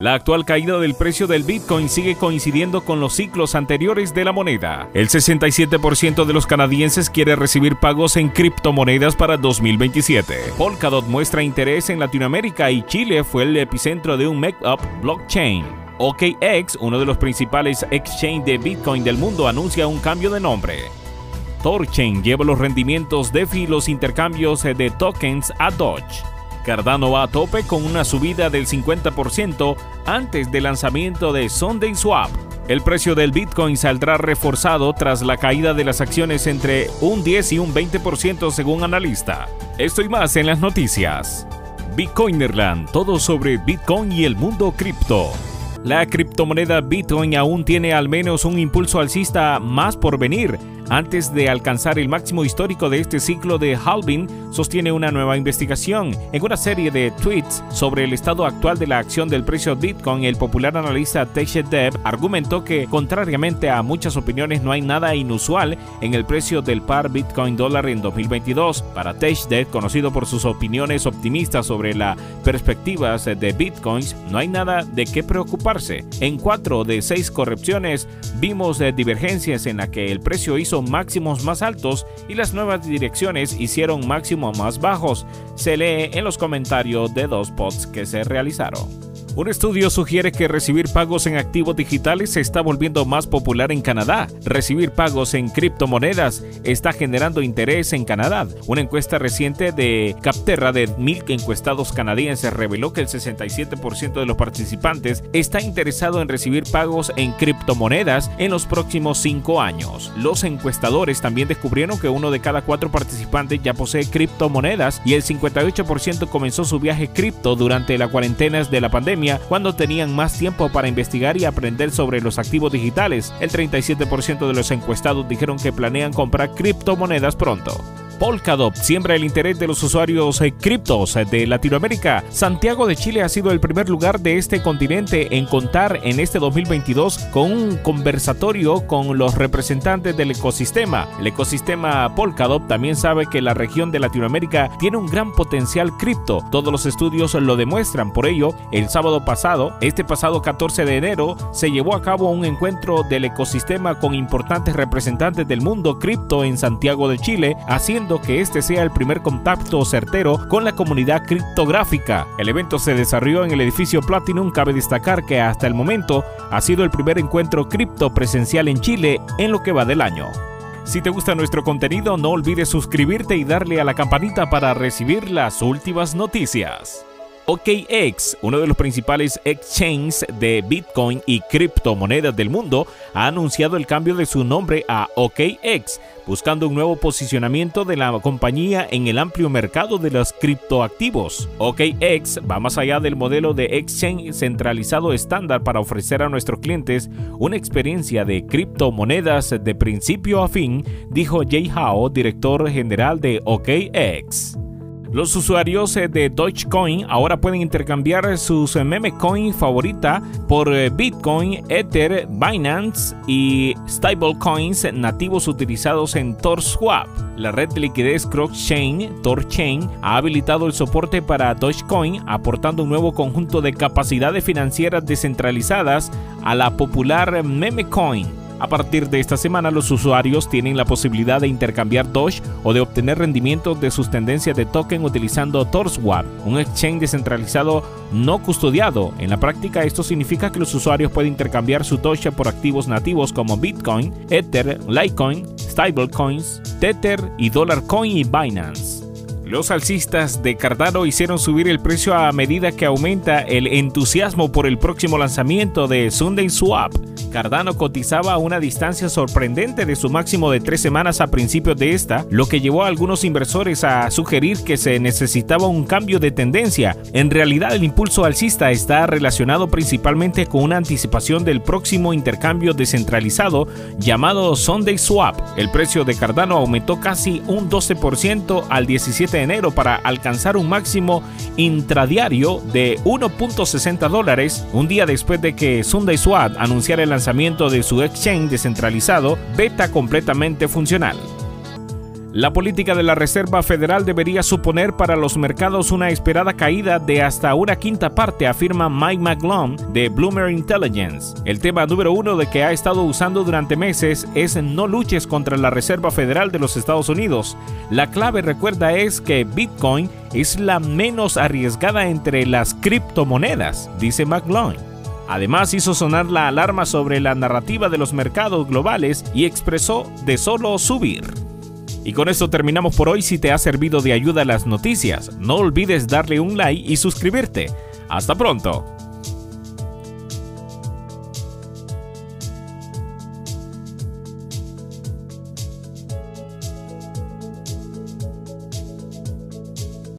La actual caída del precio del Bitcoin sigue coincidiendo con los ciclos anteriores de la moneda. El 67% de los canadienses quiere recibir pagos en criptomonedas para 2027. Polkadot muestra interés en Latinoamérica y Chile fue el epicentro de un make-up blockchain. OKX, uno de los principales exchange de Bitcoin del mundo, anuncia un cambio de nombre. Torchain lleva los rendimientos DeFi y los intercambios de tokens a Doge. Cardano va a tope con una subida del 50% antes del lanzamiento de Sunday Swap. El precio del Bitcoin saldrá reforzado tras la caída de las acciones entre un 10 y un 20% según analista. Esto y más en las noticias. Bitcoinerland, todo sobre Bitcoin y el mundo cripto. La criptomoneda Bitcoin aún tiene al menos un impulso alcista más por venir antes de alcanzar el máximo histórico de este ciclo de halving, sostiene una nueva investigación. En una serie de tweets sobre el estado actual de la acción del precio Bitcoin, el popular analista Dev argumentó que, contrariamente a muchas opiniones, no hay nada inusual en el precio del par Bitcoin dólar en 2022. Para Dev, conocido por sus opiniones optimistas sobre las perspectivas de Bitcoins, no hay nada de qué preocuparse. En cuatro de seis correcciones vimos divergencias en la que el precio hizo máximos más altos y las nuevas direcciones hicieron máximos más bajos, se lee en los comentarios de dos pods que se realizaron. Un estudio sugiere que recibir pagos en activos digitales se está volviendo más popular en Canadá. Recibir pagos en criptomonedas está generando interés en Canadá. Una encuesta reciente de Capterra de mil encuestados canadienses reveló que el 67% de los participantes está interesado en recibir pagos en criptomonedas en los próximos cinco años. Los encuestadores también descubrieron que uno de cada cuatro participantes ya posee criptomonedas y el 58% comenzó su viaje cripto durante la cuarentena de la pandemia cuando tenían más tiempo para investigar y aprender sobre los activos digitales. El 37% de los encuestados dijeron que planean comprar criptomonedas pronto. Polkadot siembra el interés de los usuarios eh, criptos eh, de Latinoamérica. Santiago de Chile ha sido el primer lugar de este continente en contar en este 2022 con un conversatorio con los representantes del ecosistema. El ecosistema Polkadot también sabe que la región de Latinoamérica tiene un gran potencial cripto. Todos los estudios lo demuestran. Por ello, el sábado pasado, este pasado 14 de enero, se llevó a cabo un encuentro del ecosistema con importantes representantes del mundo cripto en Santiago de Chile, haciendo que este sea el primer contacto certero con la comunidad criptográfica. El evento se desarrolló en el edificio Platinum. Cabe destacar que hasta el momento ha sido el primer encuentro cripto presencial en Chile en lo que va del año. Si te gusta nuestro contenido, no olvides suscribirte y darle a la campanita para recibir las últimas noticias. OKX, uno de los principales exchanges de Bitcoin y criptomonedas del mundo, ha anunciado el cambio de su nombre a OKX, buscando un nuevo posicionamiento de la compañía en el amplio mercado de los criptoactivos. OKX va más allá del modelo de exchange centralizado estándar para ofrecer a nuestros clientes una experiencia de criptomonedas de principio a fin, dijo Jay Hao, director general de OKX. Los usuarios eh, de Dogecoin ahora pueden intercambiar sus eh, meme coin favorita por eh, Bitcoin, Ether, Binance y stablecoins nativos utilizados en TorSwap. La red de liquidez cross-chain, TorChain, ha habilitado el soporte para Dogecoin, aportando un nuevo conjunto de capacidades financieras descentralizadas a la popular meme coin. A partir de esta semana los usuarios tienen la posibilidad de intercambiar Doge o de obtener rendimientos de sus tendencias de token utilizando TorSwap, un exchange descentralizado no custodiado. En la práctica esto significa que los usuarios pueden intercambiar su Doge por activos nativos como Bitcoin, Ether, Litecoin, Stablecoins, Tether y Dollarcoin y Binance. Los alcistas de Cardano hicieron subir el precio a medida que aumenta el entusiasmo por el próximo lanzamiento de Sunday Swap. Cardano cotizaba a una distancia sorprendente de su máximo de tres semanas a principios de esta, lo que llevó a algunos inversores a sugerir que se necesitaba un cambio de tendencia. En realidad el impulso alcista está relacionado principalmente con una anticipación del próximo intercambio descentralizado llamado Sunday Swap. El precio de Cardano aumentó casi un 12% al 17 de enero para alcanzar un máximo intradiario de 1.60 dólares un día después de que Sunday Swap anunciara el lanzamiento de su exchange descentralizado beta completamente funcional. La política de la Reserva Federal debería suponer para los mercados una esperada caída de hasta una quinta parte, afirma Mike McGlone de Bloomer Intelligence. El tema número uno de que ha estado usando durante meses es no luches contra la Reserva Federal de los Estados Unidos. La clave, recuerda, es que Bitcoin es la menos arriesgada entre las criptomonedas, dice McGlone. Además hizo sonar la alarma sobre la narrativa de los mercados globales y expresó de solo subir. Y con esto terminamos por hoy. Si te ha servido de ayuda las noticias, no olvides darle un like y suscribirte. Hasta pronto.